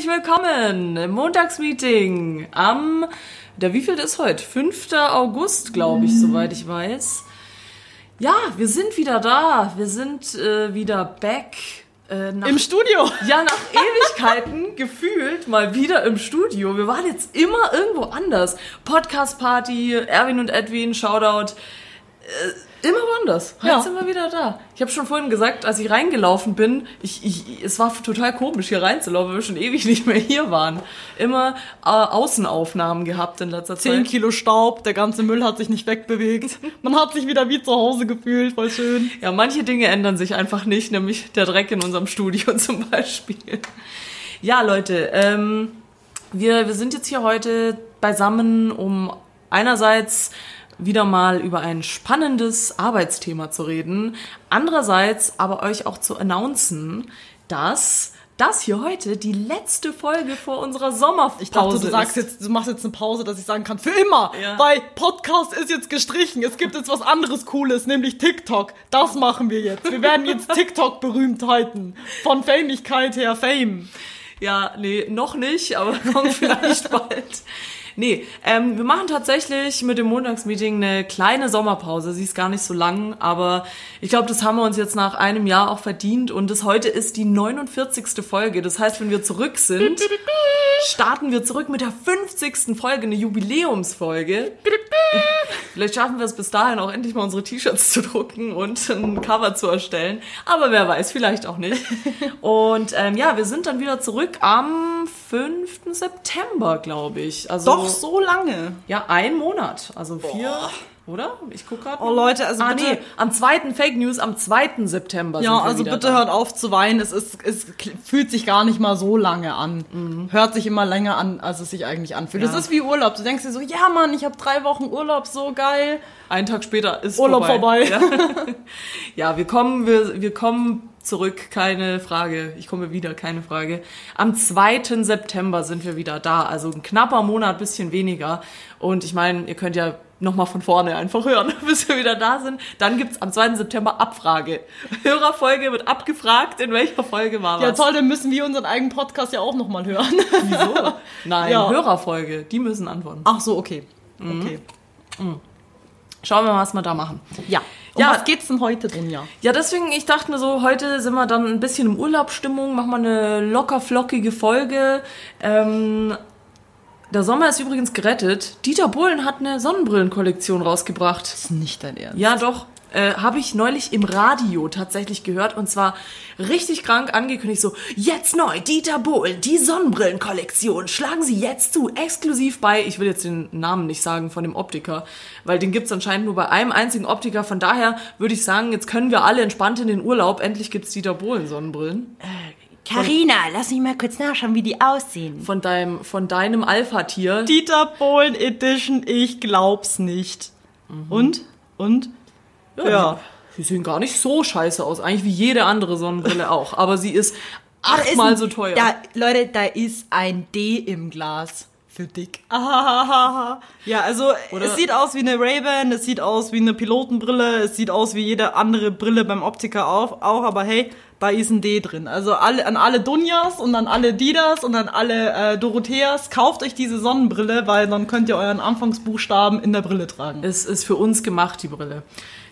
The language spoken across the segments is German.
Herzlich willkommen im Montagsmeeting am, der wievielte ist heute? 5. August, glaube ich, soweit ich weiß. Ja, wir sind wieder da. Wir sind äh, wieder back. Äh, nach, Im Studio. ja, nach Ewigkeiten gefühlt mal wieder im Studio. Wir waren jetzt immer irgendwo anders. Podcast-Party, Erwin und Edwin, Shoutout. Äh, immer woanders. Jetzt Ja. sind wir wieder da. Ich habe schon vorhin gesagt, als ich reingelaufen bin, ich, ich, es war total komisch, hier reinzulaufen, weil wir schon ewig nicht mehr hier waren. Immer äh, Außenaufnahmen gehabt in letzter Zehn Zeit. Kilo Staub, der ganze Müll hat sich nicht wegbewegt. Man hat sich wieder wie zu Hause gefühlt, voll schön. Ja, manche Dinge ändern sich einfach nicht, nämlich der Dreck in unserem Studio zum Beispiel. Ja, Leute, ähm, wir, wir sind jetzt hier heute beisammen, um einerseits wieder mal über ein spannendes Arbeitsthema zu reden, andererseits aber euch auch zu announcen, dass das hier heute die letzte Folge vor unserer Sommerpause Ich dachte, du ist. sagst jetzt, du machst jetzt eine Pause, dass ich sagen kann, für immer. Ja. Weil Podcast ist jetzt gestrichen. Es gibt jetzt was anderes Cooles, nämlich TikTok. Das machen wir jetzt. Wir werden jetzt TikTok-Berühmtheiten. Von Famigkeit her Fame. Ja, nee, noch nicht, aber kommt vielleicht bald. Nee, ähm, wir machen tatsächlich mit dem Montagsmeeting eine kleine Sommerpause. Sie ist gar nicht so lang, aber ich glaube, das haben wir uns jetzt nach einem Jahr auch verdient. Und das heute ist die 49. Folge. Das heißt, wenn wir zurück sind, starten wir zurück mit der 50. Folge, eine Jubiläumsfolge. Vielleicht schaffen wir es bis dahin auch endlich mal unsere T-Shirts zu drucken und ein Cover zu erstellen. Aber wer weiß, vielleicht auch nicht. Und ähm, ja, wir sind dann wieder zurück am 5. September, glaube ich. Also Doch so lange. ja, ein Monat. Also vier, oder? Ich guck gerade. Oh, Leute, also ah, bitte- nee, am 2. Fake News, am 2. September Ja, also bitte da. hört auf zu weinen. Es, ist, es fühlt sich gar nicht mal so lange an. Hört sich immer länger an, als es sich eigentlich anfühlt. Ja. Das ist wie Urlaub. Du denkst dir so, ja Mann, ich habe drei Wochen Urlaub, so geil. Einen Tag später ist Urlaub vorbei. Ja, ja wir kommen, wir, wir kommen zurück, keine Frage. Ich komme wieder, keine Frage. Am 2. September sind wir wieder da. Also ein knapper Monat, bisschen weniger. Und ich meine, ihr könnt ja nochmal von vorne einfach hören, bis wir wieder da sind. Dann gibt's am 2. September Abfrage. Hörerfolge wird abgefragt, in welcher Folge war was. Ja toll, dann müssen wir unseren eigenen Podcast ja auch nochmal hören. Wieso? Nein, Ja. Hörerfolge. Die müssen antworten. Ach so, okay. Mhm. Okay. Schauen wir mal, was wir da machen. Ja. Um Ja. was geht's denn heute, Dunja? Ja, deswegen, ich dachte mir so, heute sind wir dann ein bisschen im Urlaubsstimmung, machen wir eine locker flockige Folge. Ähm, der Sommer ist übrigens gerettet. Dieter Bohlen hat eine Sonnenbrillenkollektion rausgebracht. Das ist nicht dein Ernst. Ja, doch. Äh, Habe ich neulich im Radio tatsächlich gehört und zwar richtig krank angekündigt, so jetzt neu, Dieter Bohlen, die Sonnenbrillenkollektion, schlagen Sie jetzt zu, exklusiv bei, ich will jetzt den Namen nicht sagen von dem Optiker, weil den gibt's anscheinend nur bei einem einzigen Optiker, von daher würde ich sagen, jetzt können wir alle entspannt in den Urlaub, endlich gibt's Dieter Bohlen Sonnenbrillen. Carina, lass mich mal kurz nachschauen, wie die aussehen. Von deinem, von deinem Alpha-Tier. Dieter Bohlen Edition, ich glaub's nicht. Und? Und? Ja. Die sehen gar nicht so scheiße aus, eigentlich wie jede andere Sonnenbrille auch, aber sie ist achtmal so teuer. Da, Leute, da ist ein D im Glas. Für dick. Ahahaha. Ja, also Oder- es sieht aus wie eine Ray-Ban, es sieht aus wie eine Pilotenbrille, es sieht aus wie jede andere Brille beim Optiker auch, auch aber hey, da ist ein D drin. Also alle, an alle Dunjas und an alle Didas und an alle äh, Dorotheas, kauft euch diese Sonnenbrille, weil dann könnt ihr euren Anfangsbuchstaben in der Brille tragen. Es ist für uns gemacht, die Brille.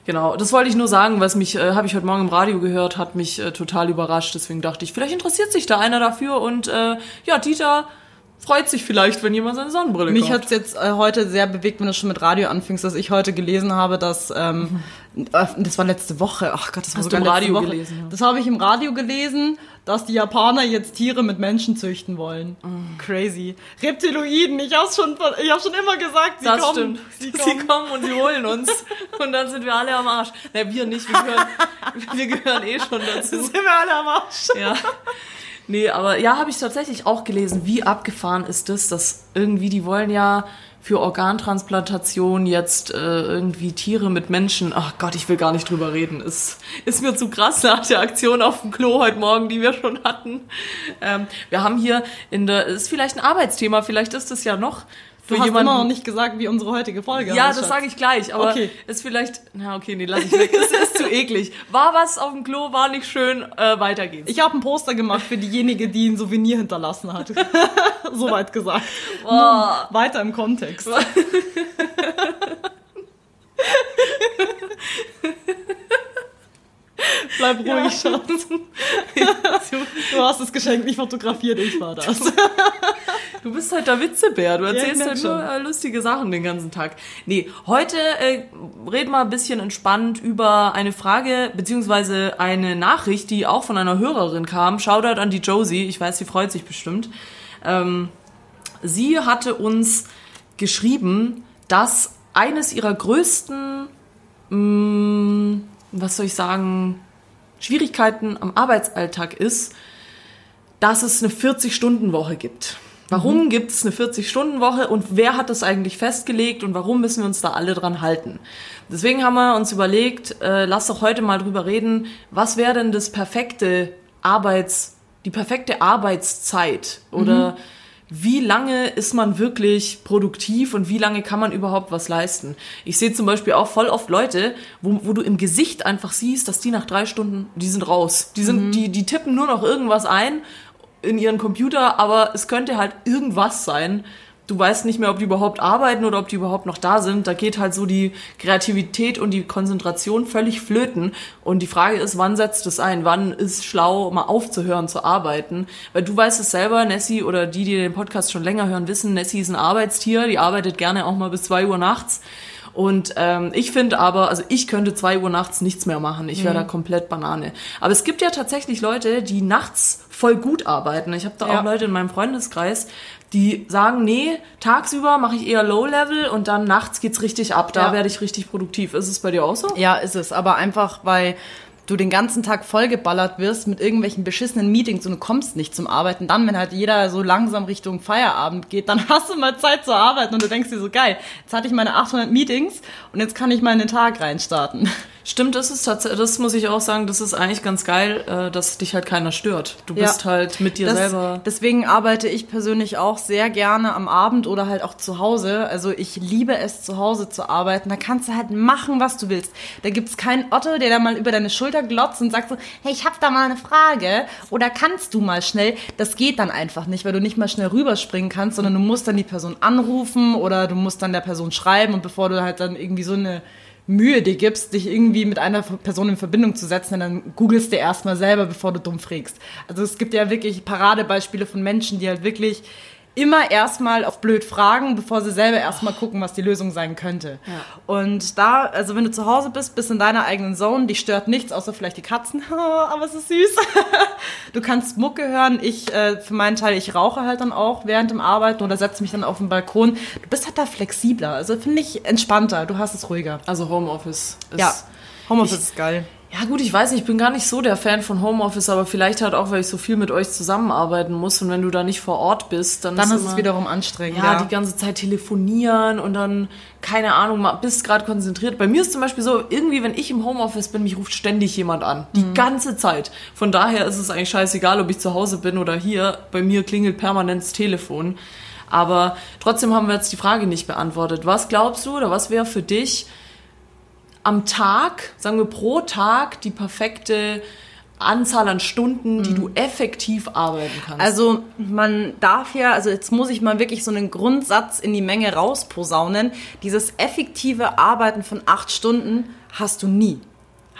Genau, das wollte ich nur sagen, was mich, äh, habe ich heute Morgen im Radio gehört, hat mich äh, total überrascht. Deswegen dachte ich, vielleicht interessiert sich da einer dafür und äh, ja, Dieter freut sich vielleicht, wenn jemand seine Sonnenbrille Mich kauft. hat's jetzt äh, heute sehr bewegt, wenn du schon mit Radio anfängst, dass ich heute gelesen habe, dass ähm, äh, das war letzte Woche. Ach Gott, das war Hast sogar du im Radio Woche. gelesen, ja. Das habe ich im Radio gelesen, dass die Japaner jetzt Tiere mit Menschen züchten wollen. Mm. Crazy. Reptiloiden. Ich hab's schon, ich hab schon immer gesagt, sie das kommen. stimmt. Sie Sie kommen. kommen. und sie holen uns. Und dann sind wir alle am Arsch. Na, wir nicht, wir gehören, wir gehören eh schon dazu. Sind wir alle am Arsch. Ja. Nee, aber ja, habe ich tatsächlich auch gelesen. Wie abgefahren ist das, dass irgendwie, die wollen ja für Organtransplantation jetzt äh, irgendwie Tiere mit Menschen. Ach Gott, ich will gar nicht drüber reden. Ist, ist mir zu krass nach der Aktion auf dem Klo heute Morgen, die wir schon hatten. Ähm, wir haben hier in der, ist vielleicht ein Arbeitsthema, vielleicht ist es ja noch Du hast jemanden. immer noch nicht gesagt, wie unsere heutige Folge ja, das sage ich gleich, aber Okay. ist vielleicht, na okay, nee, lass ich weg. Es ist zu eklig. War was auf dem Klo, war nicht schön, äh, weiter geht's. Ich habe ein Poster gemacht für diejenige, die ein Souvenir hinterlassen hat. Soweit gesagt. Nun, weiter im Kontext. Bleib ruhig, Schatz. Du hast das Geschenk nicht fotografiert, ich war das. Du bist halt der Witzebär. Du erzählst merk halt nur schon. äh, lustige Sachen den ganzen Tag. Nee, heute äh, reden wir ein bisschen entspannt über eine Frage beziehungsweise eine Nachricht, die auch von einer Hörerin kam. Shoutout an die Josie. Ich weiß, sie freut sich bestimmt. Ähm, sie hatte uns geschrieben, dass eines ihrer größten, mh, was soll ich sagen, Schwierigkeiten am Arbeitsalltag ist, dass es eine 40-Stunden-Woche gibt. Warum gibt es eine 40-Stunden-Woche und wer hat das eigentlich festgelegt und warum müssen wir uns da alle dran halten? Deswegen haben wir uns überlegt, äh, lass doch heute mal drüber reden, was wäre denn das perfekte Arbeits, die perfekte Arbeitszeit oder wie lange ist man wirklich produktiv und wie lange kann man überhaupt was leisten? Ich sehe zum Beispiel auch voll oft Leute, wo, wo du im Gesicht einfach siehst, dass die nach drei Stunden, die sind raus. Die sind, die, die tippen nur noch irgendwas ein in ihren Computer, aber es könnte halt irgendwas sein. Du weißt nicht mehr, ob die überhaupt arbeiten oder ob die überhaupt noch da sind. Da geht halt so die Kreativität und die Konzentration völlig flöten. Und die Frage ist, wann setzt es ein? Wann ist schlau, mal aufzuhören zu arbeiten? Weil du weißt es selber, Nessie oder die, die den Podcast schon länger hören, wissen, Nessie ist ein Arbeitstier. Die arbeitet gerne auch mal bis zwei Uhr nachts. Und ähm, ich finde aber, also ich könnte zwei Uhr nachts nichts mehr machen. Ich wäre da komplett Banane. Aber es gibt ja tatsächlich Leute, die nachts voll gut arbeiten. Ich habe da Ja. auch Leute in meinem Freundeskreis, die sagen, nee, tagsüber mache ich eher Low-Level und dann nachts geht's richtig ab. Da Ja. werde ich richtig produktiv. Ist es bei dir auch so? Ja, ist es. Aber einfach, weil du den ganzen Tag vollgeballert wirst mit irgendwelchen beschissenen Meetings und du kommst nicht zum Arbeiten. Dann, wenn halt jeder so langsam Richtung Feierabend geht, dann hast du mal Zeit zu arbeiten und du denkst dir so, geil, jetzt hatte ich meine 800 Meetings und jetzt kann ich mal in den Tag reinstarten. Stimmt, das ist tatsächlich, das muss ich auch sagen, das ist eigentlich ganz geil, äh, dass dich halt keiner stört. Du Ja. bist halt mit dir Das, selber. Deswegen arbeite ich persönlich auch sehr gerne am Abend oder halt auch zu Hause. Also ich liebe es, zu Hause zu arbeiten. Da kannst du halt machen, was du willst. Da gibt's keinen Otto, der da mal über deine Schulter glotzt und sagt so, hey, ich hab da mal eine Frage. Oder kannst du mal schnell? Das geht dann einfach nicht, weil du nicht mal schnell rüberspringen kannst, sondern du musst dann die Person anrufen oder du musst dann der Person schreiben und bevor du halt dann irgendwie so eine Mühe dir gibst, dich irgendwie mit einer Person in Verbindung zu setzen, dann googelst du erstmal selber, bevor du dumm frägst. Also es gibt ja wirklich Paradebeispiele von Menschen, die halt wirklich immer erstmal auf blöd fragen, bevor sie selber erstmal gucken, was die Lösung sein könnte. Und da, also wenn du zu Hause bist, bist in deiner eigenen Zone, die stört nichts, außer vielleicht die Katzen, aber es ist süß. Du kannst Mucke hören, ich äh, für meinen Teil, ich rauche halt dann auch während dem Arbeiten oder setze mich dann auf den Balkon. Du bist halt da flexibler, also finde ich entspannter, du hast es ruhiger. Also Homeoffice ist. Ja, Homeoffice Ich- ist geil. Ja gut, ich weiß nicht, ich bin gar nicht so der Fan von Homeoffice, aber vielleicht halt auch, weil ich so viel mit euch zusammenarbeiten muss und wenn du da nicht vor Ort bist, dann, Dann ist immer, es wiederum anstrengend. ja, die ganze Zeit telefonieren und dann keine Ahnung, bist gerade konzentriert. Bei mir ist zum Beispiel so, irgendwie, wenn ich im Homeoffice bin, mich ruft ständig jemand an, die Mhm. ganze Zeit. Von daher ist es eigentlich scheißegal, ob ich zu Hause bin oder hier. Bei mir klingelt permanent das Telefon. Aber trotzdem haben wir jetzt die Frage nicht beantwortet. Was glaubst du oder was wäre für dich am Tag, sagen wir pro Tag, die perfekte Anzahl an Stunden, die du effektiv arbeiten kannst? Also man darf ja, also jetzt muss ich mal wirklich so einen Grundsatz in die Menge rausposaunen. Dieses effektive Arbeiten von acht Stunden hast du nie.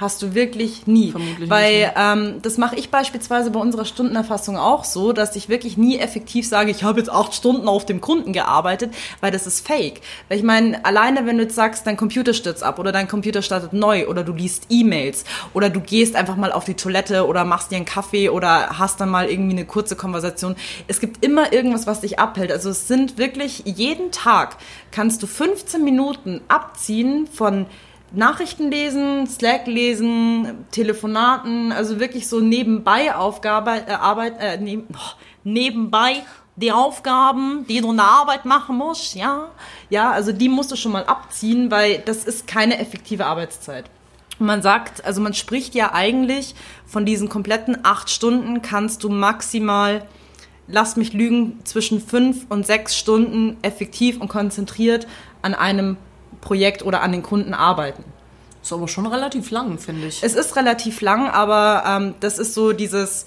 Hast du wirklich nie. Vermutlich Weil nicht, ähm, das mache ich beispielsweise bei unserer Stundenerfassung auch so, dass ich wirklich nie effektiv sage, ich habe jetzt acht Stunden auf dem Kunden gearbeitet, weil das ist fake. Weil ich meine, alleine wenn du jetzt sagst, dein Computer stürzt ab oder dein Computer startet neu oder du liest E-Mails oder du gehst einfach mal auf die Toilette oder machst dir einen Kaffee oder hast dann mal irgendwie eine kurze Konversation. Es gibt immer irgendwas, was dich abhält. Also es sind wirklich jeden Tag kannst du 15 Minuten abziehen von Nachrichten lesen, Slack lesen, Telefonaten, also wirklich so nebenbei Aufgabe, äh, Arbeit, äh, neb, oh, nebenbei die Aufgaben, die du in der Arbeit machen musst, ja. Ja, also die musst du schon mal abziehen, weil das ist keine effektive Arbeitszeit. Man sagt, also man spricht ja eigentlich von diesen kompletten acht Stunden kannst du maximal lasst mich lügen, zwischen fünf und sechs Stunden effektiv und konzentriert an einem Projekt oder an den Kunden arbeiten. Ist aber schon relativ lang, finde ich. Es ist relativ lang, aber ähm, das ist so dieses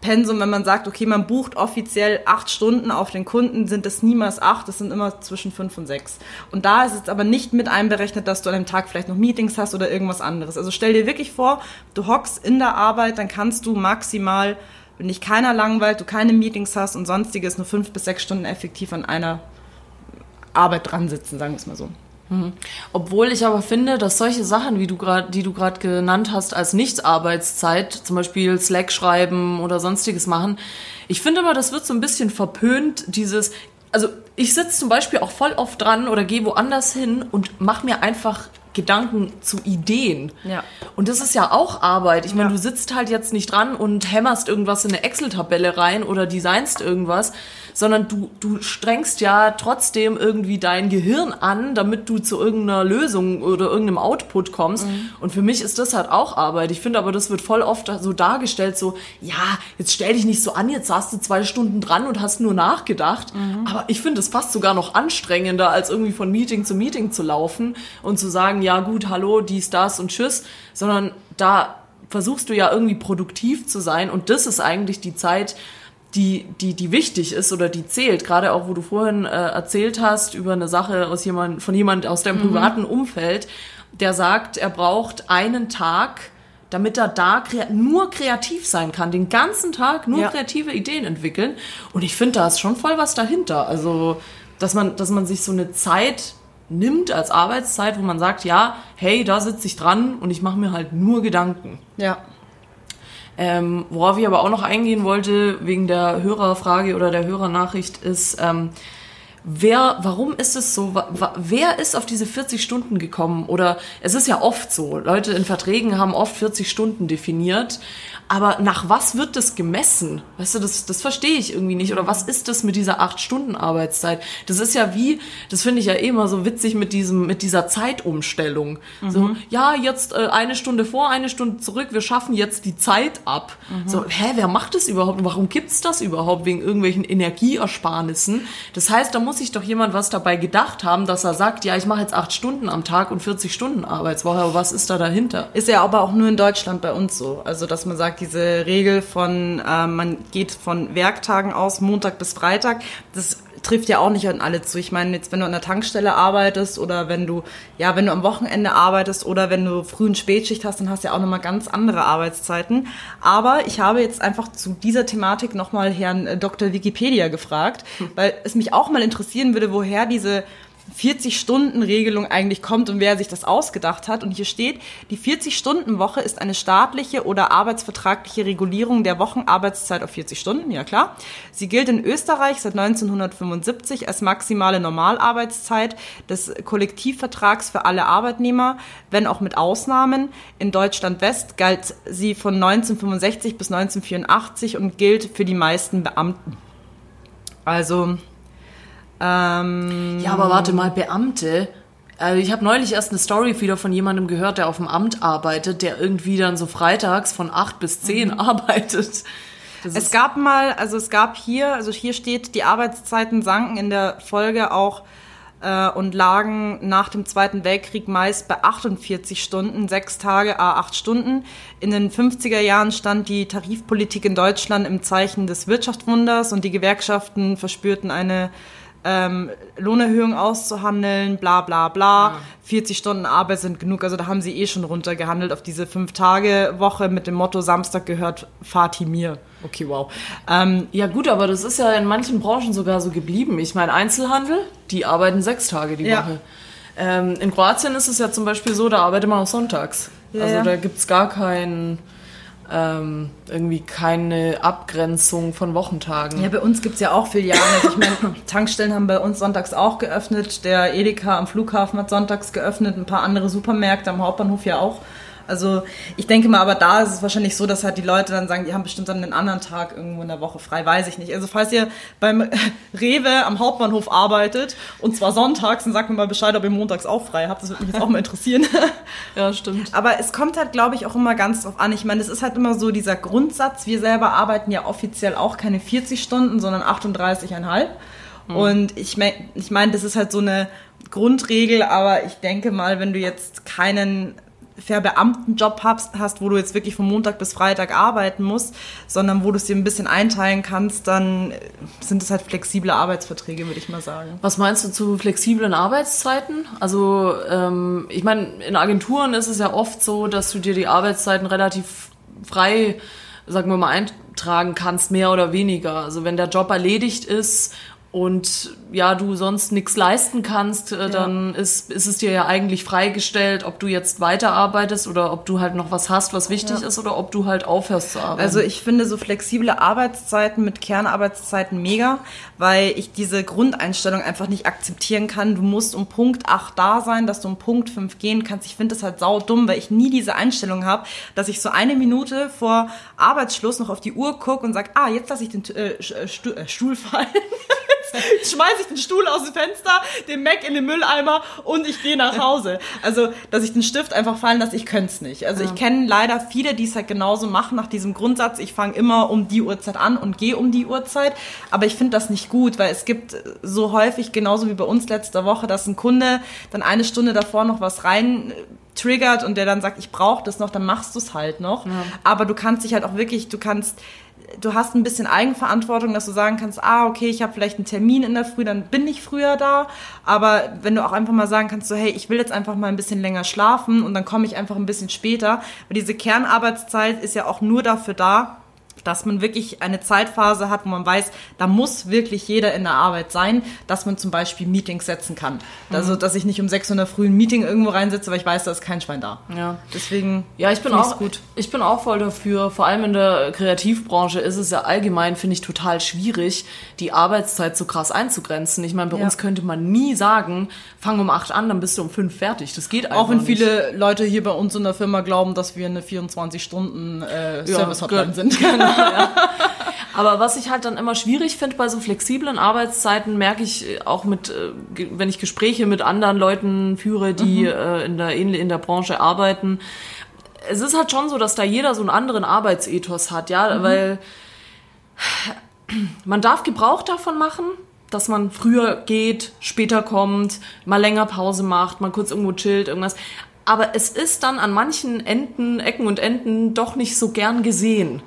Pensum, wenn man sagt, okay, man bucht offiziell acht Stunden auf den Kunden, sind es niemals acht, das sind immer zwischen fünf und sechs. Und da ist es aber nicht mit einberechnet, dass du an einem Tag vielleicht noch Meetings hast oder irgendwas anderes. Also stell dir wirklich vor, du hockst in der Arbeit, dann kannst du maximal, wenn dich keiner langweilt, du keine Meetings hast und sonstiges, nur fünf bis sechs Stunden effektiv an einer Arbeit dran sitzen, sagen wir es mal so. Obwohl ich aber finde, dass solche Sachen, wie du gerade, die du gerade genannt hast, als Nichtarbeitszeit, zum Beispiel Slack schreiben oder sonstiges machen, ich finde aber, das wird so ein bisschen verpönt, dieses, also ich sitze zum Beispiel auch voll oft dran oder gehe woanders hin und mache mir einfach Gedanken zu Ideen. Ja. Und das ist ja auch Arbeit. Ich meine, Ja. du sitzt halt jetzt nicht dran und hämmerst irgendwas in eine Excel-Tabelle rein oder designst irgendwas, sondern du, du strengst ja trotzdem irgendwie dein Gehirn an, damit du zu irgendeiner Lösung oder irgendeinem Output kommst. Und für mich ist das halt auch Arbeit. Ich finde aber, das wird voll oft so dargestellt, so, ja, jetzt stell dich nicht so an, jetzt saßt du zwei Stunden dran und hast nur nachgedacht. Aber ich finde es fast sogar noch anstrengender, als irgendwie von Meeting zu Meeting zu laufen und zu sagen, ja gut, hallo, dies, das und tschüss, sondern da versuchst du ja irgendwie produktiv zu sein und das ist eigentlich die Zeit, die, die, die wichtig ist oder die zählt. Gerade auch, wo du vorhin äh, erzählt hast über eine Sache aus jemand, von jemand aus deinem privaten Umfeld, der sagt, er braucht einen Tag, damit er da krea nur kreativ sein kann, den ganzen Tag nur Ja. kreative Ideen entwickeln. Und ich finde, da ist schon voll was dahinter. Also, dass man, dass man sich so eine Zeit nimmt als Arbeitszeit, wo man sagt, ja, hey, da sitze ich dran und ich mache mir halt nur Gedanken. Ja. Ähm, worauf ich aber auch noch eingehen wollte, wegen der Hörerfrage oder der Hörernachricht, ist, ähm, wer, warum ist es so, wer ist auf diese 40 Stunden gekommen? Oder es ist ja oft so, Leute in Verträgen haben oft 40 Stunden definiert, aber nach was wird das gemessen? Weißt du, das, das verstehe ich irgendwie nicht. Oder was ist das mit dieser 8-Stunden-Arbeitszeit? Das ist ja wie, das finde ich ja eh immer so witzig mit diesem, mit dieser Zeitumstellung. So, ja, jetzt äh, eine Stunde vor, eine Stunde zurück, wir schaffen jetzt die Zeit ab. So, hä, wer macht das überhaupt? Und Warum gibt's das überhaupt? Wegen irgendwelchen Energieersparnissen. Das heißt, da muss sich doch jemand was dabei gedacht haben, dass er sagt, ja, ich mache jetzt acht Stunden am Tag und 40 Stunden Arbeitswoche, aber was ist da dahinter? Ist ja aber auch nur in Deutschland bei uns so. Also, dass man sagt, diese Regel von, äh, man geht von Werktagen aus, Montag bis Freitag, das trifft ja auch nicht an alle zu. Ich meine, jetzt, wenn du an der Tankstelle arbeitest oder wenn du, ja, wenn du am Wochenende arbeitest oder wenn du früh und Spätschicht hast, dann hast du ja auch nochmal ganz andere Arbeitszeiten. Aber ich habe jetzt einfach zu dieser Thematik nochmal Herrn äh, Dr. Wikipedia gefragt, weil es mich auch mal interessieren würde, woher diese 40-Stunden-Regelung eigentlich kommt und wer sich das ausgedacht hat. Und hier steht, die 40-Stunden-Woche ist eine staatliche oder arbeitsvertragliche Regulierung der Wochenarbeitszeit auf 40 Stunden, ja klar. Sie gilt in Österreich seit 1975 als maximale Normalarbeitszeit des Kollektivvertrags für alle Arbeitnehmer, wenn auch mit Ausnahmen. In Deutschland West galt sie von 1965 bis 1984 und gilt für die meisten Beamten. Also, ähm, Ja, aber warte mal, Beamte. Also ich habe neulich erst eine Story wieder von jemandem gehört, der auf dem Amt arbeitet, der irgendwie dann so freitags von 8 bis 10 arbeitet. Das Es gab mal, also es gab hier, also hier steht, die Arbeitszeiten sanken in der Folge auch äh, und lagen nach dem Zweiten Weltkrieg meist bei 48 Stunden, sechs Tage, a acht Stunden. In den 50er Jahren stand die Tarifpolitik in Deutschland im Zeichen des Wirtschaftswunders und die Gewerkschaften verspürten eine ähm, Lohnerhöhung auszuhandeln, bla bla bla. 40 Stunden Arbeit sind genug, also da haben sie eh schon runtergehandelt auf diese Fünf-Tage-Woche mit dem Motto, Samstag gehört Fatih mir. Okay, wow. Ähm, ja gut, aber das ist ja in manchen Branchen sogar so geblieben. Ich meine, Einzelhandel, die arbeiten sechs Tage die Ja. Woche. Ähm, in Kroatien ist es ja zum Beispiel so, da arbeitet man auch sonntags. Ja, also ja. da gibt's gar keinen, ähm, irgendwie keine Abgrenzung von Wochentagen. Ja, bei uns gibt's ja auch Filialen. Also ich meine, Tankstellen haben bei uns sonntags auch geöffnet. Der Edeka am Flughafen hat sonntags geöffnet. Ein paar andere Supermärkte am Hauptbahnhof ja auch. Also ich denke mal, aber da ist es wahrscheinlich so, dass halt die Leute dann sagen, die haben bestimmt dann einen anderen Tag irgendwo in der Woche frei, weiß ich nicht. Also falls ihr beim Rewe am Hauptbahnhof arbeitet und zwar sonntags, dann sagt mir mal Bescheid, ob ihr montags auch frei habt. Das würde mich jetzt auch mal interessieren. Ja, stimmt. Aber es kommt halt, glaube ich, auch immer ganz drauf an. Ich meine, es ist halt immer so dieser Grundsatz. Wir selber arbeiten ja offiziell auch keine 40 Stunden, sondern 38,5. Und ich meine, ich mein, das ist halt so eine Grundregel, aber ich denke mal, wenn du jetzt keinen Verbeamtenjob hast, hast, wo du jetzt wirklich von Montag bis Freitag arbeiten musst, sondern wo du es dir ein bisschen einteilen kannst, dann sind es halt flexible Arbeitsverträge, würde ich mal sagen. Was meinst du zu flexiblen Arbeitszeiten? Also ähm, ich meine, in Agenturen ist es ja oft so, dass du dir die Arbeitszeiten relativ frei, sagen wir mal, eintragen kannst, mehr oder weniger. Also wenn der Job erledigt ist und ja, du sonst nichts leisten kannst, äh, dann ist, ist es dir ja eigentlich freigestellt, ob du jetzt weiterarbeitest oder ob du halt noch was hast, was wichtig Ja. ist oder ob du halt aufhörst zu arbeiten. Also ich finde so flexible Arbeitszeiten mit Kernarbeitszeiten mega, weil ich diese Grundeinstellung einfach nicht akzeptieren kann. Du musst um Punkt 8 da sein, dass du um Punkt 5 gehen kannst. Ich finde das halt sau dumm, weil ich nie diese Einstellung habe, dass ich so eine Minute vor Arbeitsschluss noch auf die Uhr gucke und sage, ah, jetzt lasse ich den äh, äh, äh, Stuhl fallen. Schmeiße ich den Stuhl aus dem Fenster, den Mac in den Mülleimer und ich gehe nach Hause. Also, dass ich den Stift einfach fallen lasse, ich könnte es nicht. Also ich kenne leider viele, die es halt genauso machen, nach diesem Grundsatz, ich fange immer um die Uhrzeit an und gehe um die Uhrzeit. Aber ich finde das nicht gut, weil es gibt so häufig, genauso wie bei uns letzte Woche, dass ein Kunde dann eine Stunde davor noch was rein äh, triggert und der dann sagt, ich brauche das noch, dann machst du es halt noch. Aber du kannst dich halt auch wirklich, du kannst du hast ein bisschen Eigenverantwortung, dass du sagen kannst, ah, okay, ich habe vielleicht einen Termin in der Früh, dann bin ich früher da. Aber wenn du auch einfach mal sagen kannst, so, hey, ich will jetzt einfach mal ein bisschen länger schlafen und dann komme ich einfach ein bisschen später. Weil diese Kernarbeitszeit ist ja auch nur dafür da, dass man wirklich eine Zeitphase hat, wo man weiß, da muss wirklich jeder in der Arbeit sein, dass man zum Beispiel Meetings setzen kann. Also, dass ich nicht um 6 Uhr in der Früh ein Meeting irgendwo reinsetze, weil ich weiß, da ist kein Schwein da. ja. Deswegen Ja, ich bin auch gut. Ich bin auch voll dafür. Vor allem in der Kreativbranche ist es ja allgemein, finde ich, total schwierig, die Arbeitszeit so krass einzugrenzen. Ich meine, bei Ja. uns könnte man nie sagen, fang um acht an, dann bist du um fünf fertig. Das geht einfach Auch wenn nicht. viele Leute hier bei uns in der Firma glauben, dass wir eine 24-Stunden-Service-Hotline gut. sind. Aber was ich halt dann immer schwierig finde bei so flexiblen Arbeitszeiten, merke ich äh, auch mit, äh, wenn ich Gespräche mit anderen Leuten führe, die äh, in, der, in der Branche arbeiten. Es ist halt schon so, dass da jeder so einen anderen Arbeitsethos hat, ja, weil man darf Gebrauch davon machen, dass man früher geht, später kommt, mal länger Pause macht, mal kurz irgendwo chillt, irgendwas. Aber es ist dann an manchen Enden, Ecken und Enden doch nicht so gern gesehen.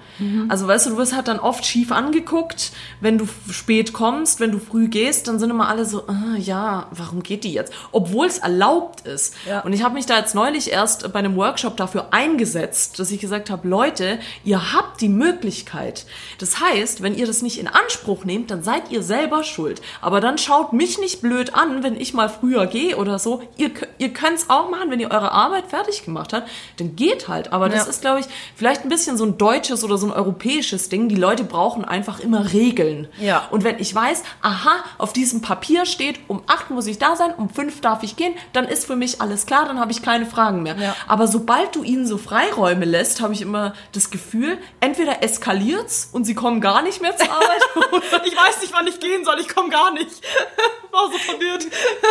Also weißt du, du wirst halt dann oft schief angeguckt, wenn du spät kommst, wenn du früh gehst, dann sind immer alle so, ah, ja, warum geht die jetzt? Obwohl es erlaubt ist. Ja. Und ich habe mich da jetzt neulich erst bei einem Workshop dafür eingesetzt, dass ich gesagt habe, Leute, ihr habt die Möglichkeit. Das heißt, wenn ihr das nicht in Anspruch nehmt, dann seid ihr selber schuld. Aber dann schaut mich nicht blöd an, wenn ich mal früher gehe oder so. Ihr, ihr könnt es auch machen, wenn ihr eure Arbeit fertig gemacht habt, dann geht halt. Aber das Ja. ist, glaube ich, vielleicht ein bisschen so ein deutsches oder so ein europäisches Ding. Die Leute brauchen einfach immer Regeln. Ja. Und wenn ich weiß, aha, auf diesem Papier steht, um 8 muss ich da sein, um 5 darf ich gehen, dann ist für mich alles klar, dann habe ich keine Fragen mehr. Ja. Aber sobald du ihnen so Freiräume lässt, habe ich immer das Gefühl, entweder eskaliert's und sie kommen gar nicht mehr zur Arbeit Ich weiß nicht, wann ich gehen soll, ich komme gar nicht. War so verwirrt.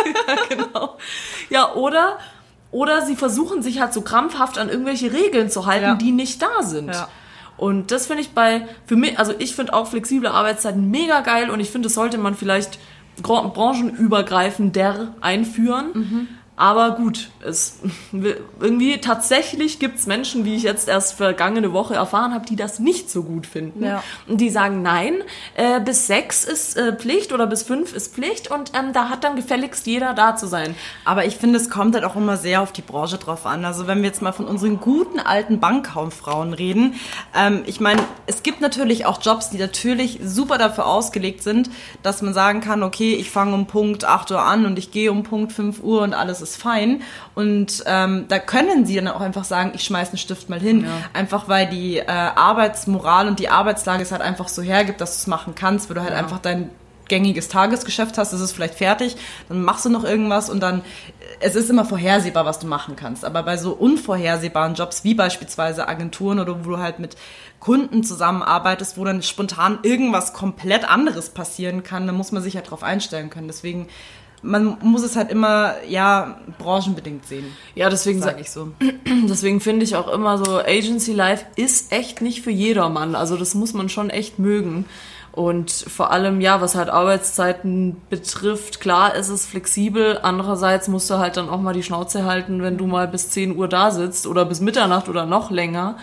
genau. Ja, oder oder sie versuchen sich halt so krampfhaft an irgendwelche Regeln zu halten, Ja. die nicht da sind. Ja. Und das finde ich bei, für mich, also ich finde auch flexible Arbeitszeiten mega geil und ich finde, das sollte man vielleicht branchenübergreifender einführen. Aber gut, es irgendwie tatsächlich gibt's Menschen, wie ich jetzt erst vergangene Woche erfahren habe, die das nicht so gut finden. Ja. Und die sagen, nein, äh, bis sechs ist äh, Pflicht oder bis fünf ist Pflicht und ähm, da hat dann gefälligst jeder da zu sein. Aber ich finde, es kommt halt auch immer sehr auf die Branche drauf an. Also wenn wir jetzt mal von unseren guten alten Bankkauffrauen reden, ähm, ich meine, es gibt natürlich auch Jobs, die natürlich super dafür ausgelegt sind, dass man sagen kann, okay, ich fange um Punkt 8 Uhr an und ich gehe um Punkt 5 Uhr und alles ist fein. Und ähm, da können sie dann auch einfach sagen, ich schmeiß einen Stift mal hin. Einfach weil die äh, Arbeitsmoral und die Arbeitslage es halt einfach so hergibt, dass du es machen kannst, weil du halt einfach deinen gängiges Tagesgeschäft hast, ist es vielleicht fertig, dann machst du noch irgendwas und dann, es ist immer vorhersehbar, was du machen kannst. Aber bei so unvorhersehbaren Jobs wie beispielsweise Agenturen oder wo du halt mit Kunden zusammenarbeitest, wo dann spontan irgendwas komplett anderes passieren kann, dann muss man sich ja darauf einstellen können. Deswegen man muss es halt immer, ja, branchenbedingt sehen. Ja, deswegen Sag sage ich so. Deswegen finde ich auch immer so, Agency Life ist echt nicht für jedermann. Also das muss man schon echt mögen. Und vor allem, ja, was halt Arbeitszeiten betrifft, klar ist es flexibel. Andererseits musst du halt dann auch mal die Schnauze halten, wenn du mal bis 10 Uhr da sitzt oder bis Mitternacht oder noch länger.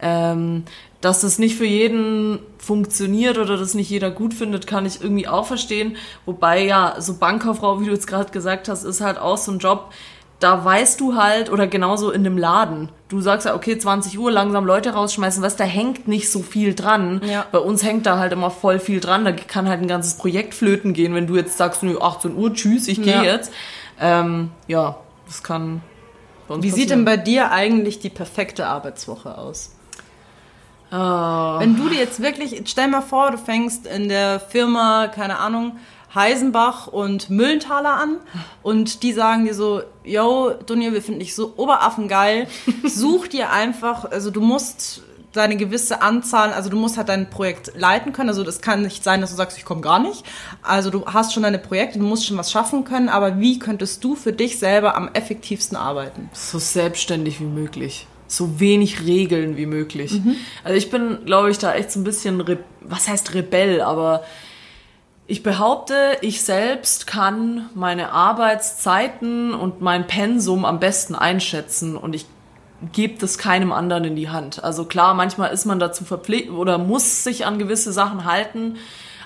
Ähm, dass das nicht für jeden funktioniert oder das nicht jeder gut findet, kann ich irgendwie auch verstehen. Wobei ja, so Bankkauffrau, wie du jetzt gerade gesagt hast, ist halt auch so ein Job, da weißt du halt, oder genauso in dem Laden, du sagst ja, okay, 20 Uhr langsam Leute rausschmeißen, was, da hängt nicht so viel dran. Ja. Bei uns hängt da halt immer voll viel dran, da kann halt ein ganzes Projekt flöten gehen, wenn du jetzt sagst, nö, 18 Uhr, tschüss, ich gehe Ja. jetzt. Ähm, ja, das kann bei uns Wie sieht denn passieren. bei dir eigentlich die perfekte Arbeitswoche aus? Ah. Wenn du dir jetzt wirklich, stell mal vor, du fängst in der Firma, keine Ahnung, Heisenbach und Müllenthaler an und die sagen dir so, yo, Dunja, wir finden dich so oberaffengeil, such dir einfach, also du musst deine gewisse Anzahl, also du musst halt dein Projekt leiten können, also das kann nicht sein, dass du sagst, ich komme gar nicht, also du hast schon deine Projekte, du musst schon was schaffen können, aber wie könntest du für dich selber am effektivsten arbeiten? so selbstständig wie möglich. So wenig Regeln wie möglich. Also ich bin, glaube ich, da echt so ein bisschen, Re was heißt Rebell, aber ich behaupte, ich selbst kann meine Arbeitszeiten und mein Pensum am besten einschätzen und ich gebe das keinem anderen in die Hand. Also klar, manchmal ist man dazu verpflichtet oder muss sich an gewisse Sachen halten,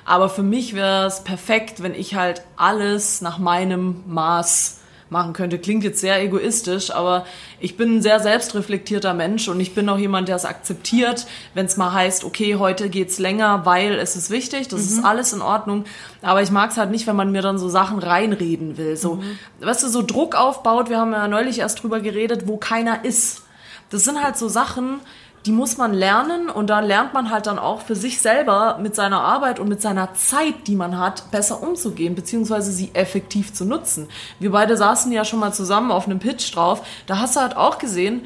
aber für mich wäre es perfekt, wenn ich halt alles nach meinem Maß machen könnte. Klingt jetzt sehr egoistisch, aber ich bin ein sehr selbstreflektierter Mensch und ich bin auch jemand, der es akzeptiert, wenn es mal heißt, okay, heute geht's länger, weil es ist wichtig, das ist alles in Ordnung. Aber ich mag es halt nicht, wenn man mir dann so Sachen reinreden will. So, weißt du, so Druck aufbaut, wir haben ja neulich erst drüber geredet, wo keiner ist. Das sind halt so Sachen, die muss man lernen und da lernt man halt dann auch für sich selber mit seiner Arbeit und mit seiner Zeit, die man hat, besser umzugehen, beziehungsweise sie effektiv zu nutzen. Wir beide saßen ja schon mal zusammen auf einem Pitch drauf, da hast du halt auch gesehen,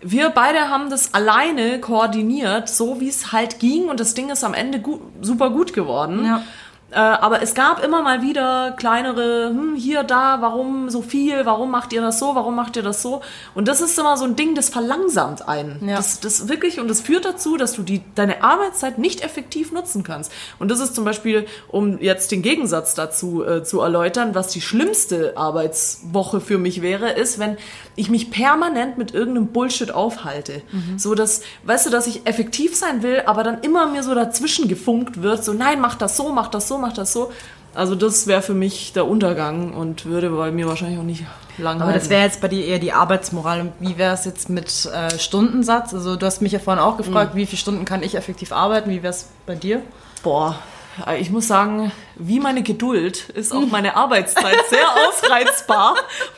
wir beide haben das alleine koordiniert, so wie es halt ging und das Ding ist am Ende gut, super gut geworden. Ja. Äh, aber es gab immer mal wieder kleinere, hm, hier, da, warum so viel, warum macht ihr das so, warum macht ihr das so? Und das ist immer so ein Ding, das verlangsamt einen. Ja. Das, das wirklich, und das führt dazu, dass du die, deine Arbeitszeit nicht effektiv nutzen kannst. Und das ist zum Beispiel, um jetzt den Gegensatz dazu äh, zu erläutern, was die schlimmste Arbeitswoche für mich wäre, ist, wenn ich mich permanent mit irgendeinem Bullshit aufhalte. So dass, weißt du, dass ich effektiv sein will, aber dann immer mir so dazwischen gefunkt wird, so nein, mach das so, mach das so, mach das so. Also das wäre für mich der Untergang und würde bei mir wahrscheinlich auch nicht lang Aber das halten. wäre jetzt bei dir eher die Arbeitsmoral. Und wie wäre es jetzt mit äh, Stundensatz? Also du hast mich ja vorhin auch gefragt, wie viele Stunden kann ich effektiv arbeiten? Wie wäre es bei dir? Boah, ich muss sagen, wie meine Geduld ist auch meine Arbeitszeit sehr ausreizbar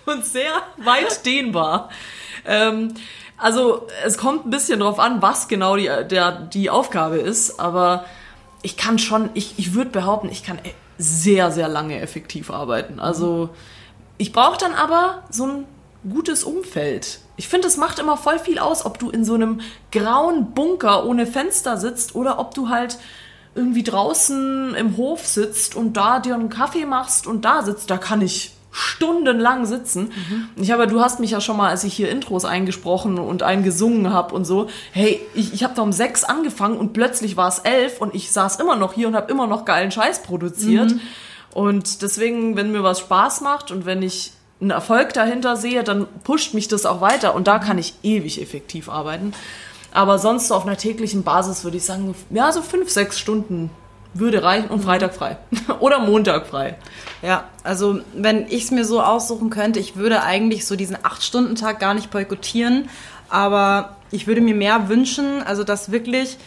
und sehr weit dehnbar. Ähm, also es kommt ein bisschen drauf an, was genau die, der, die Aufgabe ist, aber ich kann schon, ich, ich würde behaupten, ich kann sehr, sehr lange effektiv arbeiten. Also ich brauche dann aber so ein gutes Umfeld. Ich finde, es macht immer voll viel aus, ob du in so einem grauen Bunker ohne Fenster sitzt oder ob du halt irgendwie draußen im Hof sitzt und da dir einen Kaffee machst und da sitzt. Da kann ich stundenlang sitzen. Ich habe, du hast mich ja schon mal, als ich hier Intros eingesprochen und eingesungen habe und so, hey, ich, ich habe da um sechs angefangen und plötzlich war es elf und ich saß immer noch hier und habe immer noch geilen Scheiß produziert. Und deswegen, wenn mir was Spaß macht und wenn ich einen Erfolg dahinter sehe, dann pusht mich das auch weiter und da kann ich ewig effektiv arbeiten. Aber sonst so auf einer täglichen Basis würde ich sagen, ja, so fünf, sechs Stunden würde reichen und Freitag frei. Oder Montag frei. Ja, also wenn ich es mir so aussuchen könnte, ich würde eigentlich so diesen 8-Stunden-Tag gar nicht boykottieren, aber ich würde mir mehr wünschen, also dass wirklich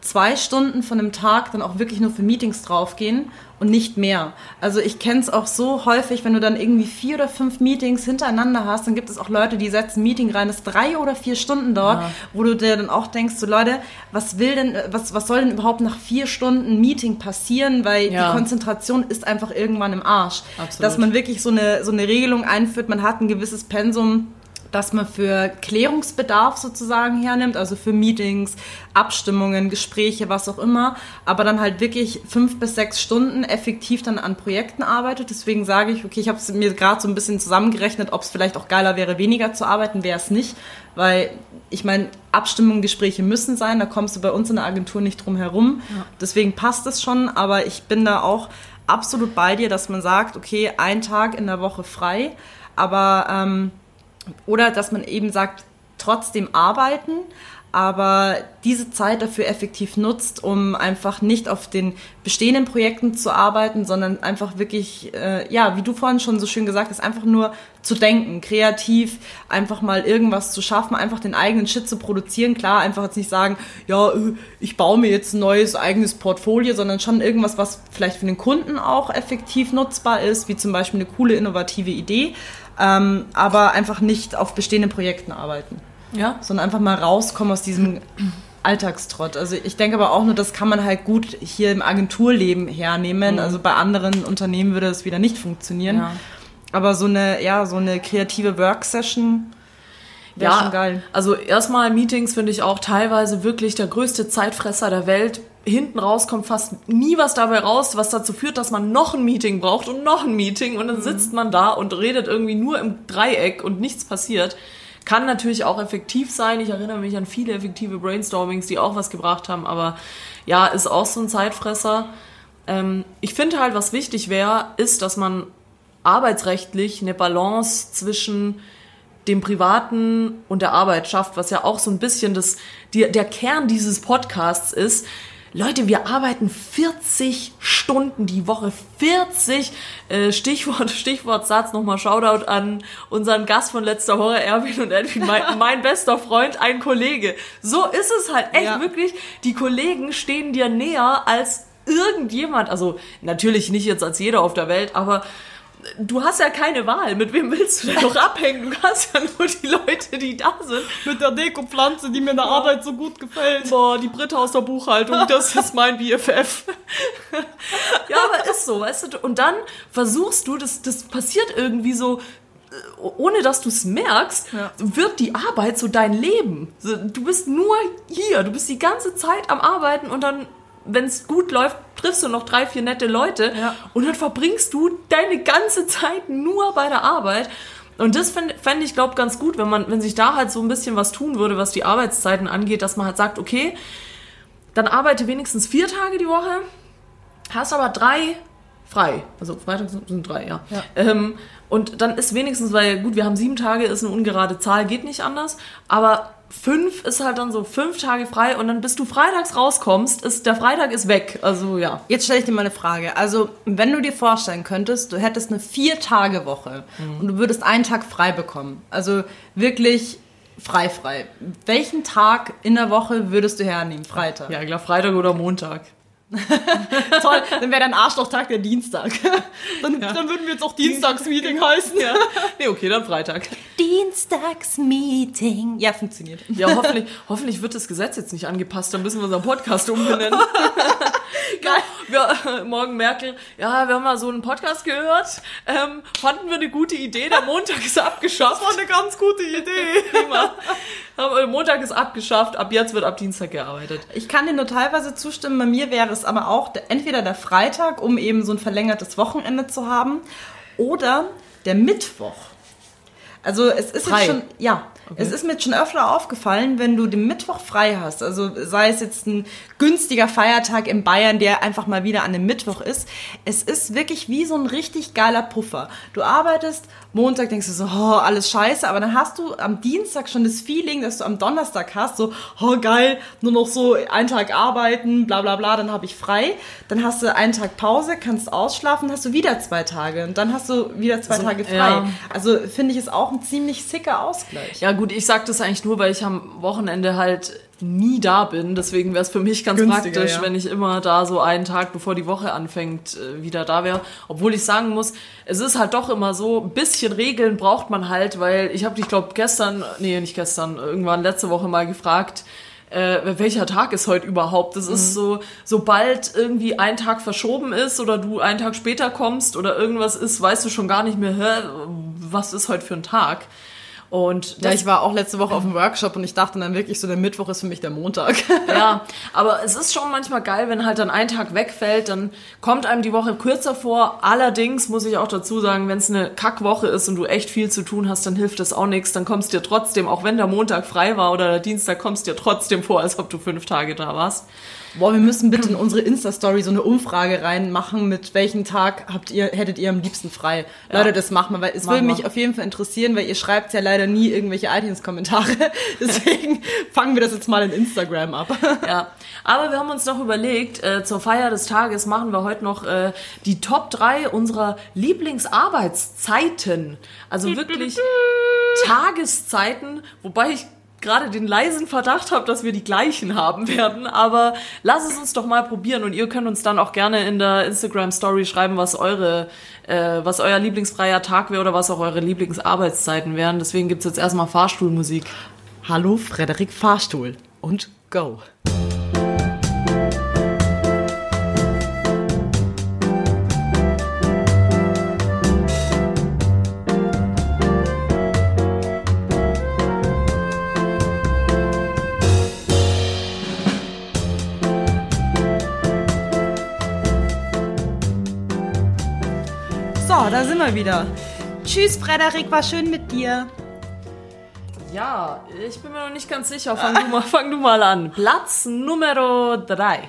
zwei Stunden von einem Tag dann auch wirklich nur für Meetings draufgehen und nicht mehr. Also ich kenne es auch so häufig, wenn du dann irgendwie vier oder fünf Meetings hintereinander hast, dann gibt es auch Leute, die setzen ein Meeting rein, das drei oder vier Stunden dauert, Ja. wo du dir dann auch denkst, so Leute, was will denn, was, was soll denn überhaupt nach vier Stunden Meeting passieren, weil Ja. die Konzentration ist einfach irgendwann im Arsch. Absolut. Dass man wirklich so eine, so eine Regelung einführt, man hat ein gewisses Pensum, das man für Klärungsbedarf sozusagen hernimmt, also für Meetings, Abstimmungen, Gespräche, was auch immer, aber dann halt wirklich fünf bis sechs Stunden effektiv dann an Projekten arbeitet. Deswegen sage ich, okay, ich habe es mir gerade so ein bisschen zusammengerechnet, ob es vielleicht auch geiler wäre, weniger zu arbeiten, wäre es nicht, weil ich meine, Abstimmungen, Gespräche müssen sein, da kommst du bei uns in der Agentur nicht drum herum. Deswegen passt es schon, aber ich bin da auch absolut bei dir, dass man sagt, okay, ein Tag in der Woche frei, aber ähm, oder dass man eben sagt, trotzdem arbeiten, aber diese Zeit dafür effektiv nutzt, um einfach nicht auf den bestehenden Projekten zu arbeiten, sondern einfach wirklich, äh, ja, wie du vorhin schon so schön gesagt hast, einfach nur zu denken, kreativ, einfach mal irgendwas zu schaffen, einfach den eigenen Shit zu produzieren. Klar, einfach jetzt nicht sagen, ja, äh, ich baue mir jetzt ein neues eigenes Portfolio, sondern schon irgendwas, was vielleicht für den Kunden auch effektiv nutzbar ist, wie zum Beispiel eine coole, innovative Idee, ähm, aber einfach nicht auf bestehenden Projekten arbeiten Ja. sondern einfach mal rauskommen aus diesem Alltagstrott. Also ich denke aber auch nur, das kann man halt gut hier im Agenturleben hernehmen. Also bei anderen Unternehmen würde es wieder nicht funktionieren. Ja. Aber so eine, ja, so eine kreative Worksession wäre schon geil. Also erstmal Meetings finde ich auch teilweise wirklich der größte Zeitfresser der Welt. Hinten raus kommt fast nie was dabei raus, was dazu führt, dass man noch ein Meeting braucht und noch ein Meeting und dann Mhm. sitzt man da und redet irgendwie nur im Dreieck und nichts passiert. Kann natürlich auch effektiv sein. Ich erinnere mich an viele effektive Brainstormings, die auch was gebracht haben, aber ja, ist auch so ein Zeitfresser. Ähm, ich finde halt, was wichtig wäre, ist, dass man arbeitsrechtlich eine Balance zwischen dem Privaten und der Arbeit schafft, was ja auch so ein bisschen das, die, der Kern dieses Podcasts ist. Leute, wir arbeiten 40 Stunden die Woche. 40 äh, Stichwort, Stichwortsatz, nochmal Shoutout an unseren Gast von letzter Woche, Erwin und Edwin, mein, mein bester Freund, ein Kollege. So ist es halt echt Ja. wirklich. Die Kollegen stehen dir näher als irgendjemand. Also natürlich nicht jetzt als jeder auf der Welt, aber du hast ja keine Wahl. Mit wem willst du denn noch abhängen? Du hast ja nur die Leute, die da sind. Mit der Dekopflanze, die mir in der Arbeit so gut gefällt. Boah, die Britta aus der Buchhaltung, das ist mein BFF. ja, aber ist so, weißt du? Und dann versuchst du, das, das passiert irgendwie so, äh, ohne dass du es merkst, Ja. wird die Arbeit so dein Leben. Du bist nur hier, du bist die ganze Zeit am Arbeiten und dann, wenn es gut läuft, triffst du noch drei, vier nette Leute Ja. und dann verbringst du deine ganze Zeit nur bei der Arbeit. Und das fände fänd ich, glaube ganz gut, wenn man, wenn sich da halt so ein bisschen was tun würde, was die Arbeitszeiten angeht, dass man halt sagt, okay, dann arbeite wenigstens vier Tage die Woche, hast aber drei frei. Also Freitag sind drei, ja. Ja. Ähm, und dann ist wenigstens, weil gut, wir haben sieben Tage, ist eine ungerade Zahl, geht nicht anders, aber fünf ist halt dann so fünf Tage frei und dann bis du freitags rauskommst, ist der Freitag ist weg. Also ja. Jetzt stelle ich dir mal eine Frage. Also, wenn du dir vorstellen könntest, du hättest eine Vier-Tage-Woche und du würdest einen Tag frei bekommen. Also wirklich frei, frei. Welchen Tag in der Woche würdest du hernehmen? Freitag. Ja, klar, Freitag oder Montag. Toll, dann wäre dein Arschlochtag der Dienstag. Dann, dann würden wir jetzt auch Dienstagsmeeting heißen. Ja. Nee, okay, dann Freitag. Dienstagsmeeting. Ja, funktioniert. Ja, hoffentlich, hoffentlich wird das Gesetz jetzt nicht angepasst, dann müssen wir unseren Podcast umbenennen. Geil. Wir, morgen Merkel, ja, wir haben mal so einen Podcast gehört, ähm, fanden wir eine gute Idee, der Montag ist abgeschafft. Das war eine ganz gute Idee. Aber Montag ist abgeschafft, ab jetzt wird ab Dienstag gearbeitet. Ich kann dir nur teilweise zustimmen. Bei mir wäre es aber auch der, entweder der Freitag, um eben so ein verlängertes Wochenende zu haben, oder der Mittwoch. Also es ist Frei. jetzt schon, ja, es ist mir jetzt schon öfter aufgefallen, wenn du den Mittwoch frei hast, also sei es jetzt ein günstiger Feiertag in Bayern, der einfach mal wieder an dem Mittwoch ist, es ist wirklich wie so ein richtig geiler Puffer. Du arbeitest, Montag denkst du so, oh, alles scheiße, aber dann hast du am Dienstag schon das Feeling, dass du am Donnerstag hast, so, oh geil, nur noch so einen Tag arbeiten, bla bla bla, dann habe ich frei, dann hast du einen Tag Pause, kannst ausschlafen, hast du wieder zwei Tage und dann hast du wieder zwei So, Tage frei. ja. Also finde ich es auch ein ziemlich sicker Ausgleich. Ja gut, ich sag das eigentlich nur, weil ich am Wochenende halt nie da bin. Deswegen wäre es für mich ganz Günstiger, praktisch, ja. wenn ich immer da so einen Tag, bevor die Woche anfängt, äh, wieder da wäre. Obwohl ich sagen muss, es ist halt doch immer so, ein bisschen Regeln braucht man halt, weil ich habe dich, glaube gestern, nee, nicht gestern, irgendwann letzte Woche mal gefragt, äh, welcher Tag ist heute überhaupt? Das Mhm. ist so, sobald irgendwie ein Tag verschoben ist oder du einen Tag später kommst oder irgendwas ist, weißt du schon gar nicht mehr, hä, was ist heute für ein Tag? Und Ja, ich war auch letzte Woche auf dem Workshop und ich dachte dann wirklich so, der Mittwoch ist für mich der Montag. Ja, aber es ist schon manchmal geil, wenn halt dann ein Tag wegfällt, dann kommt einem die Woche kürzer vor. Allerdings muss ich auch dazu sagen, wenn es eine Kackwoche ist und du echt viel zu tun hast, dann hilft das auch nichts. Dann kommst dir trotzdem, auch wenn der Montag frei war oder der Dienstag, kommst dir trotzdem vor, als ob du fünf Tage da warst. Boah, wir müssen bitte in unsere Insta-Story so eine Umfrage reinmachen, mit welchem Tag habt ihr, hättet ihr am liebsten frei. Leute, das machen wir, weil es würde mich auf jeden Fall interessieren, weil ihr schreibt ja leider nie irgendwelche iTunes-Kommentare. Deswegen fangen wir das jetzt mal in Instagram ab. Ja, aber wir haben uns noch überlegt, äh, zur Feier des Tages machen wir heute noch äh, die Top 3 unserer Lieblingsarbeitszeiten. Also wirklich Tageszeiten, wobei ich gerade den leisen Verdacht habe, dass wir die gleichen haben werden. Aber lass es uns doch mal probieren und ihr könnt uns dann auch gerne in der Instagram Story schreiben, was eure, äh, was euer lieblingsfreier Tag wäre oder was auch eure Lieblingsarbeitszeiten wären. Deswegen gibt's jetzt erstmal Fahrstuhlmusik. Hallo, Frederik Fahrstuhl. Und go. Da sind wir wieder. Tschüss, Frederik, war schön mit dir. Ja, ich bin mir noch nicht ganz sicher. Fang du mal, fang du mal an. Platz Nummer drei.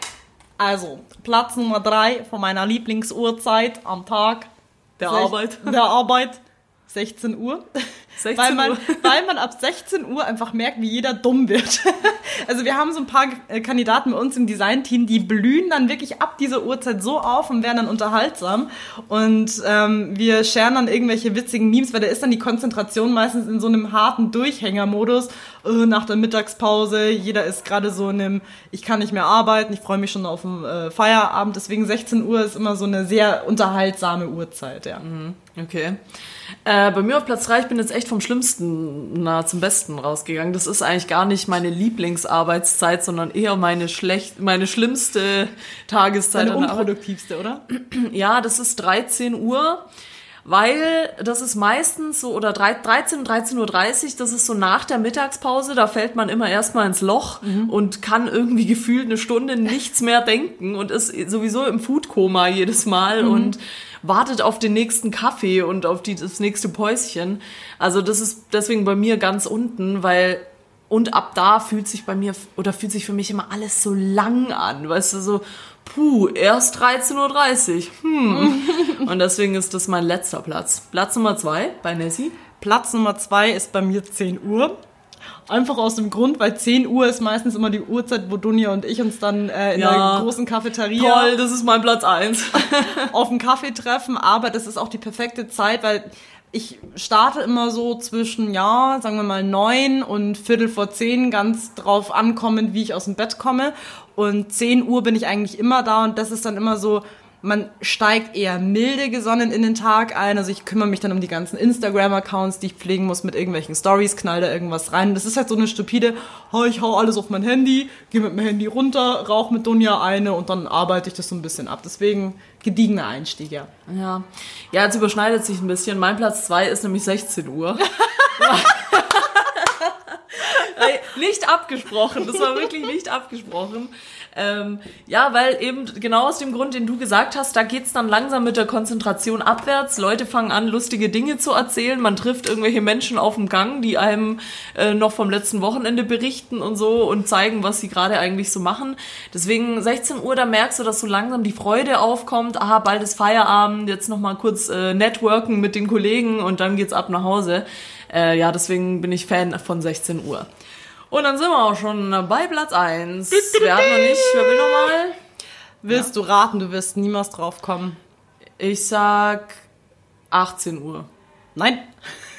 Also, Platz Nummer drei von meiner Lieblingsuhrzeit am Tag. Der Arbeit. Der Arbeit. 16 Uhr. 16 weil, man, weil man ab 16 Uhr einfach merkt, wie jeder dumm wird. Also wir haben so ein paar äh, Kandidaten bei uns im Designteam, die blühen dann wirklich ab dieser Uhrzeit so auf und werden dann unterhaltsam. Und ähm, wir scheren dann irgendwelche witzigen Memes, weil da ist dann die Konzentration meistens in so einem harten Durchhängermodus. Äh, nach der Mittagspause, jeder ist gerade so in einem, ich kann nicht mehr arbeiten, ich freue mich schon auf den äh, Feierabend. Deswegen 16 Uhr ist immer so eine sehr unterhaltsame Uhrzeit, ja. Okay. Äh, bei mir auf Platz drei, ich bin jetzt echt vom Schlimmsten nah zum Besten rausgegangen. Das ist eigentlich gar nicht meine Lieblingsarbeitszeit, sondern eher meine schlecht, meine schlimmste Tageszeit. Arbeit. unproduktivste, oder? Ja, das ist 13 Uhr, weil das ist meistens so, oder 3 13, 13.30 Uhr, das ist so nach der Mittagspause, da fällt man immer erstmal ins Loch und kann irgendwie gefühlt eine Stunde nichts mehr denken und ist sowieso im Foodkoma jedes Mal und wartet auf den nächsten Kaffee und auf die, das nächste Päuschen. Also das ist deswegen bei mir ganz unten, weil und ab da fühlt sich bei mir oder fühlt sich für mich immer alles so lang an, weißt du, so, puh, erst 13.30 Uhr. Hm. Und deswegen ist das mein letzter Platz. Platz Nummer zwei bei Nessie. Platz Nummer zwei ist bei mir 10 Uhr. Einfach aus dem Grund, weil 10 Uhr ist meistens immer die Uhrzeit, wo Dunja und ich uns dann äh, in Ja. der großen Cafeteria Toll, das ist mein Platz eins. auf einen Kaffee treffen. Aber das ist auch die perfekte Zeit, weil ich starte immer so zwischen, ja, sagen wir mal neun und Viertel vor zehn, ganz drauf ankommend, wie ich aus dem Bett komme. Und 10 Uhr bin ich eigentlich immer da und das ist dann immer so, man steigt eher milde gesonnen in den Tag ein. Also ich kümmere mich dann um die ganzen Instagram-Accounts, die ich pflegen muss mit irgendwelchen Stories, knall da irgendwas rein. Das ist halt so eine stupide, oh, ich hau alles auf mein Handy, gehe mit dem Handy runter, rauch mit Dunja eine und dann arbeite ich das so ein bisschen ab. Deswegen gediegener Einstieg, ja. Ja. Ja, jetzt überschneidet sich ein bisschen. Mein Platz zwei ist nämlich 16 Uhr. Nicht abgesprochen, das war wirklich nicht abgesprochen. Ähm, ja, weil eben genau aus dem Grund, den du gesagt hast, da geht's dann langsam mit der Konzentration abwärts. Leute fangen an, lustige Dinge zu erzählen. Man trifft irgendwelche Menschen auf dem Gang, die einem äh, noch vom letzten Wochenende berichten und so und zeigen, was sie gerade eigentlich so machen. Deswegen 16 Uhr, da merkst du, dass so langsam die Freude aufkommt. Aha, bald ist Feierabend, jetzt noch mal kurz äh, networken mit den Kollegen und dann geht's ab nach Hause. Äh, ja, deswegen bin ich Fan von 16 Uhr. Und dann sind wir auch schon bei Platz 1. Wer hat noch nicht? Wer will noch mal? Willst du raten, du wirst niemals drauf kommen. Ich sag 18 Uhr. Nein.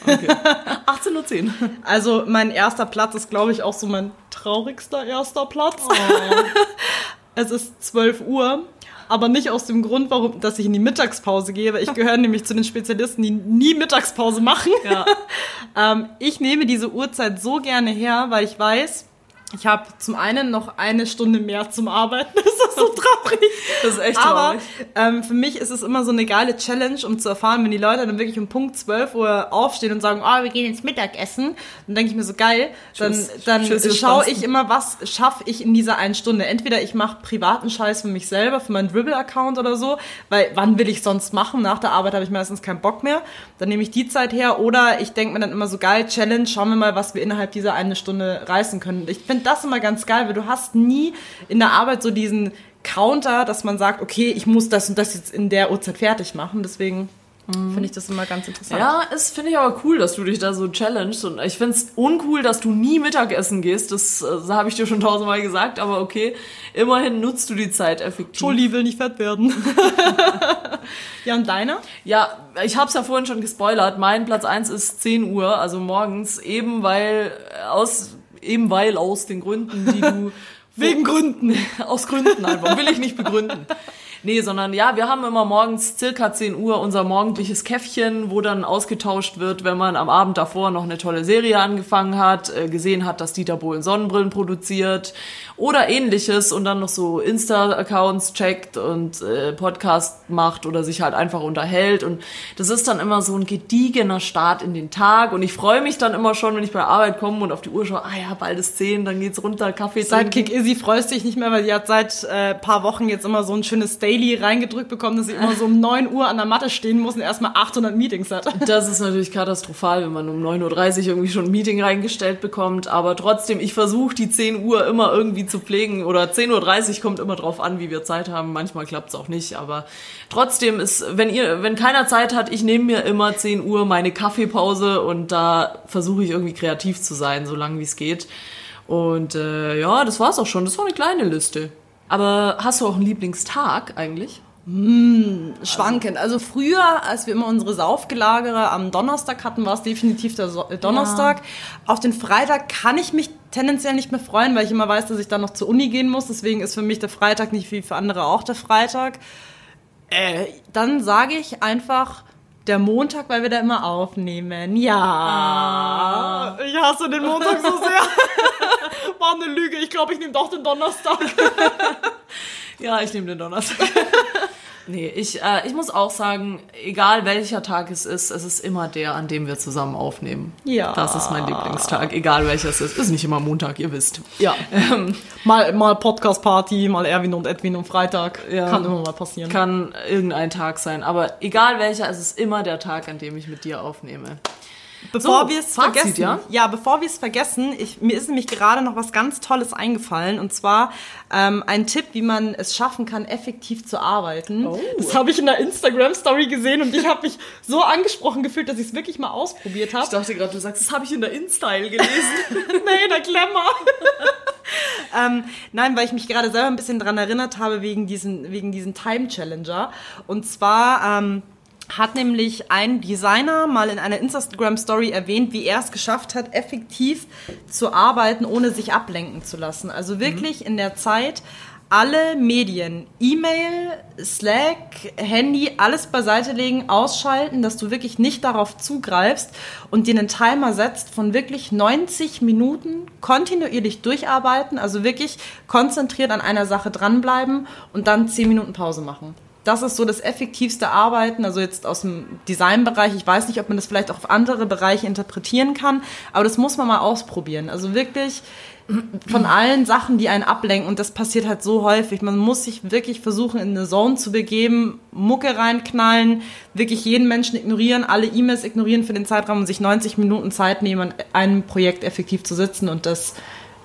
18.10 Uhr. Also mein erster Platz ist, glaube ich, auch so mein traurigster erster Platz. es ist 12 Uhr, aber nicht aus dem Grund, warum, dass ich in die Mittagspause gehe, weil ich gehöre nämlich zu den Spezialisten, die nie Mittagspause machen. Ja. ähm, ich nehme diese Uhrzeit so gerne her, weil ich weiß, ich habe zum einen noch eine Stunde mehr zum Arbeiten. Das ist so traurig. Das ist echt Aber traurig. ähm, für mich ist es immer so eine geile Challenge, um zu erfahren, wenn die Leute dann wirklich um Punkt 12 Uhr aufstehen und sagen, oh, wir gehen ins Mittagessen, dann denke ich mir so geil, dann, Tschüss. dann ihr schaue ich immer, was schaffe ich in dieser einen Stunde. Entweder ich mache privaten Scheiß für mich selber, für meinen Dribble-Account oder so, weil wann will ich sonst machen? Nach der Arbeit habe ich meistens keinen Bock mehr. Dann nehme ich die Zeit her oder ich denke mir dann immer so geil, Challenge, schauen wir mal, was wir innerhalb dieser eine Stunde reißen können. Ich finde das immer ganz geil, weil du hast nie in der Arbeit so diesen Counter, dass man sagt, okay, ich muss das und das jetzt in der Uhrzeit fertig machen. Deswegen finde ich das immer ganz interessant. Ja, es finde ich aber cool, dass du dich da so challengest. Und ich finde es uncool, dass du nie Mittagessen gehst. Das, äh, das habe ich dir schon tausendmal gesagt, aber okay. Immerhin nutzt du die Zeit effektiv. Jolie will nicht fett werden. ja, und deiner? Ja, ich habe es ja vorhin schon gespoilert. Mein Platz 1 ist 10 Uhr, also morgens, eben weil äh, aus eben weil aus den Gründen, die du Wegen Gründen. aus Gründen einfach, will ich nicht begründen. Nee, sondern ja, wir haben immer morgens circa 10 Uhr unser morgendliches Käffchen, wo dann ausgetauscht wird, wenn man am Abend davor noch eine tolle Serie angefangen hat, äh, gesehen hat, dass Dieter Bohlen Sonnenbrillen produziert oder ähnliches und dann noch so Insta-Accounts checkt und äh, Podcast macht oder sich halt einfach unterhält und das ist dann immer so ein gediegener Start in den Tag und ich freue mich dann immer schon, wenn ich bei der Arbeit komme und auf die Uhr schaue, ah ja, bald ist 10, dann geht's runter, Kaffee trinken. Sidekick Izzy freust dich nicht mehr, weil die hat seit äh, paar Wochen jetzt immer so ein schönes Daily reingedrückt bekommen, dass sie immer so um 9 Uhr an der Matte stehen muss und erstmal 800 Meetings hat. Das ist natürlich katastrophal, wenn man um 9.30 Uhr irgendwie schon ein Meeting reingestellt bekommt. Aber trotzdem, ich versuche die 10 Uhr immer irgendwie zu pflegen. Oder 10.30 Uhr kommt immer drauf an, wie wir Zeit haben. Manchmal klappt es auch nicht. Aber trotzdem ist, wenn ihr, wenn keiner Zeit hat, ich nehme mir immer 10 Uhr meine Kaffeepause und da versuche ich irgendwie kreativ zu sein, so lange wie es geht. Und äh, ja, das war's auch schon. Das war eine kleine Liste. Aber hast du auch einen Lieblingstag eigentlich? Schwankend. Also früher, als wir immer unsere Saufgelagere am Donnerstag hatten, war es definitiv der so äh, Donnerstag. Auf den Freitag kann ich mich tendenziell nicht mehr freuen, weil ich immer weiß, dass ich dann noch zur Uni gehen muss. Deswegen ist für mich der Freitag nicht wie für andere auch der Freitag. Äh, dann sage ich einfach der Montag, weil wir da immer aufnehmen. Ja. Ich hasse den Montag so sehr. War eine Lüge. Ich glaube, ich nehme doch den Donnerstag. Ja, ich nehme den Donnerstag. nee, ich, äh, ich muss auch sagen, egal welcher Tag es ist, es ist immer der, an dem wir zusammen aufnehmen. Ja. Das ist mein Lieblingstag, egal welcher es ist. Ist nicht immer Montag, ihr wisst. Ja. mal mal Podcast-Party, mal Erwin und Edwin am Freitag. Ja. Kann immer mal passieren. Kann irgendein Tag sein, aber egal welcher, es ist immer der Tag, an dem ich mit dir aufnehme. Bevor So, wir es vergessen, ja? ja, bevor wir es vergessen, ich, mir ist nämlich gerade noch was ganz Tolles eingefallen und zwar ähm, ein Tipp, wie man es schaffen kann, effektiv zu arbeiten. Oh. Das habe ich in der Instagram Story gesehen und ich habe mich so angesprochen gefühlt, dass ich es wirklich mal ausprobiert habe. Ich dachte gerade, du sagst, das habe ich in der InStyle gelesen. nee, der Klemmer. ähm, nein, weil ich mich gerade selber ein bisschen dran erinnert habe wegen diesen, wegen diesen Time Challenger. Und zwar ähm, hat nämlich ein Designer mal in einer Instagram Story erwähnt, wie er es geschafft hat, effektiv zu arbeiten, ohne sich ablenken zu lassen. Also wirklich in der Zeit alle Medien, E-Mail, Slack, Handy, alles beiseite legen, ausschalten, dass du wirklich nicht darauf zugreifst und dir einen Timer setzt von wirklich 90 Minuten kontinuierlich durcharbeiten, also wirklich konzentriert an einer Sache dranbleiben und dann 10 Minuten Pause machen. Das ist so das effektivste Arbeiten, also jetzt aus dem Designbereich. Ich weiß nicht, ob man das vielleicht auch auf andere Bereiche interpretieren kann, aber das muss man mal ausprobieren. Also wirklich von allen Sachen, die einen ablenken. Und das passiert halt so häufig. Man muss sich wirklich versuchen, in eine Zone zu begeben, Mucke reinknallen, wirklich jeden Menschen ignorieren, alle E-Mails ignorieren für den Zeitraum und sich 90 Minuten Zeit nehmen, an einem Projekt effektiv zu sitzen. Und das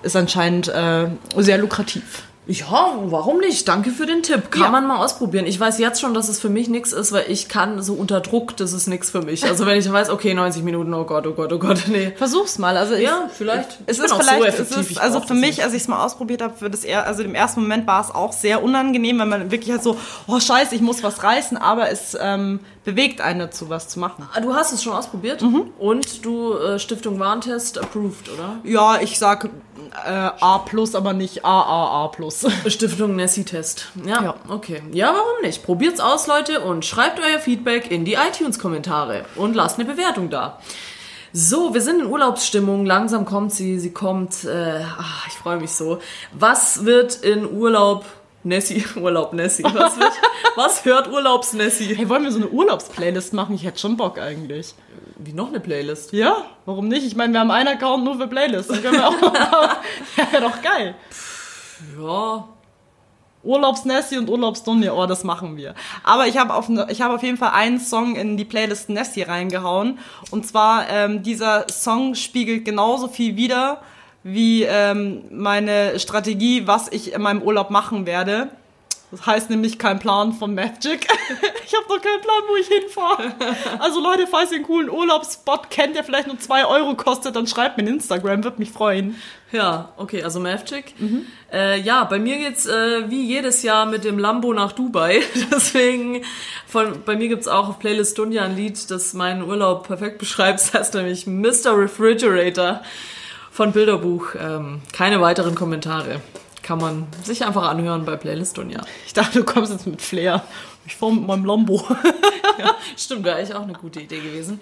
ist anscheinend äh, sehr lukrativ. Ja, warum nicht? Danke für den Tipp. Kann Ja. man mal ausprobieren. Ich weiß jetzt schon, dass es für mich nichts ist, weil ich kann so unter Druck, das ist nichts für mich. Also wenn ich weiß, okay, 90 Minuten, oh Gott, oh Gott, oh Gott, nee. Versuch's mal. Also ich, Ja, vielleicht. Es Ich ist auch so vielleicht, effektiv, es ist, ich also für mich, nicht. als ich es mal ausprobiert habe, für das eher, also im ersten Moment war es auch sehr unangenehm, weil man wirklich halt so, oh Scheiße, ich muss was reißen, aber es ähm, bewegt einen dazu, was zu machen. Ah, Du hast es schon ausprobiert und du äh, Stiftung Warntest approved, oder? Ja, ich sag äh, A+, aber nicht AAA+. Stiftung Nessie-Test. Ja, Ja. okay. Ja, warum nicht? Probiert's aus, Leute, und schreibt euer Feedback in die iTunes-Kommentare und lasst eine Bewertung da. So, wir sind in Urlaubsstimmung. Langsam kommt sie. Sie kommt. Äh, ach, ich freue mich so. Was wird in Urlaub Nessie? Urlaub Nessie. Was, wird, was hört Urlaubs Nessie? Hey, wollen wir so eine Urlaubsplaylist machen? Ich hätte schon Bock eigentlich. Wie noch eine Playlist? Ja, warum nicht? Ich meine, wir haben einen Account nur für Playlists. Dann können wir auch. ja, wäre doch geil. Ja, Urlaubs-Nessie und Urlaubs-Dunja, oh, das machen wir. Aber ich habe auf, ne- ich hab auf jeden Fall einen Song in die Playlist Nessie reingehauen. Und zwar, ähm, dieser Song spiegelt genauso viel wider wie ähm, meine Strategie, was ich in meinem Urlaub machen werde. Das heißt nämlich kein Plan von Magic. ich habe doch keinen Plan, wo ich hinfahre. Also Leute, falls ihr einen coolen Urlaubsspot kennt, der vielleicht nur 2 Euro kostet, dann schreibt mir in Instagram, wird mich freuen. Ja, okay, also Mavchick. Äh, ja, bei mir geht's äh, wie jedes Jahr mit dem Lambo nach Dubai. Deswegen, von, bei mir gibt's auch auf Playlist Dunja ein Lied, das meinen Urlaub perfekt beschreibt. Das heißt nämlich Mr. Refrigerator von Bilderbuch. Ähm, keine weiteren Kommentare. Kann man sich einfach anhören bei Playlist Dunja. Ich dachte, du kommst jetzt mit Flair. Ich fahre mit meinem Lambo. Ja, stimmt, wäre eigentlich auch eine gute Idee gewesen.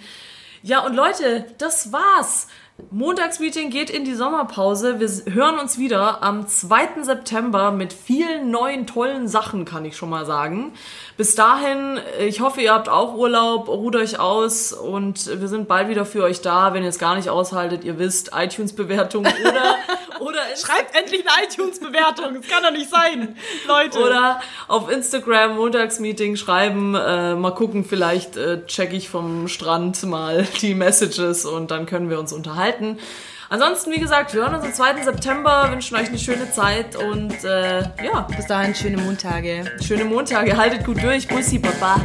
Ja, und Leute, das war's. Montagsmeeting geht in die Sommerpause. Wir hören uns wieder am 2. September mit vielen neuen tollen Sachen, kann ich schon mal sagen. Bis dahin, äh, ich hoffe, ihr habt auch Urlaub, ruht euch aus und wir sind bald wieder für euch da. Wenn ihr es gar nicht aushaltet, ihr wisst, iTunes-Bewertung oder, oder Schreibt endlich eine iTunes-Bewertung. Das kann doch nicht sein, Leute. Oder auf Instagram Montagsmeeting schreiben, äh, mal gucken, vielleicht äh, check ich vom Strand mal die Messages und dann können wir uns unterhalten. Ansonsten, wie gesagt, wir hören uns am 2. September, wünschen euch eine schöne Zeit und äh, ja, bis dahin schöne Montage. schöne Montage, haltet gut durch, Bussi, Baba.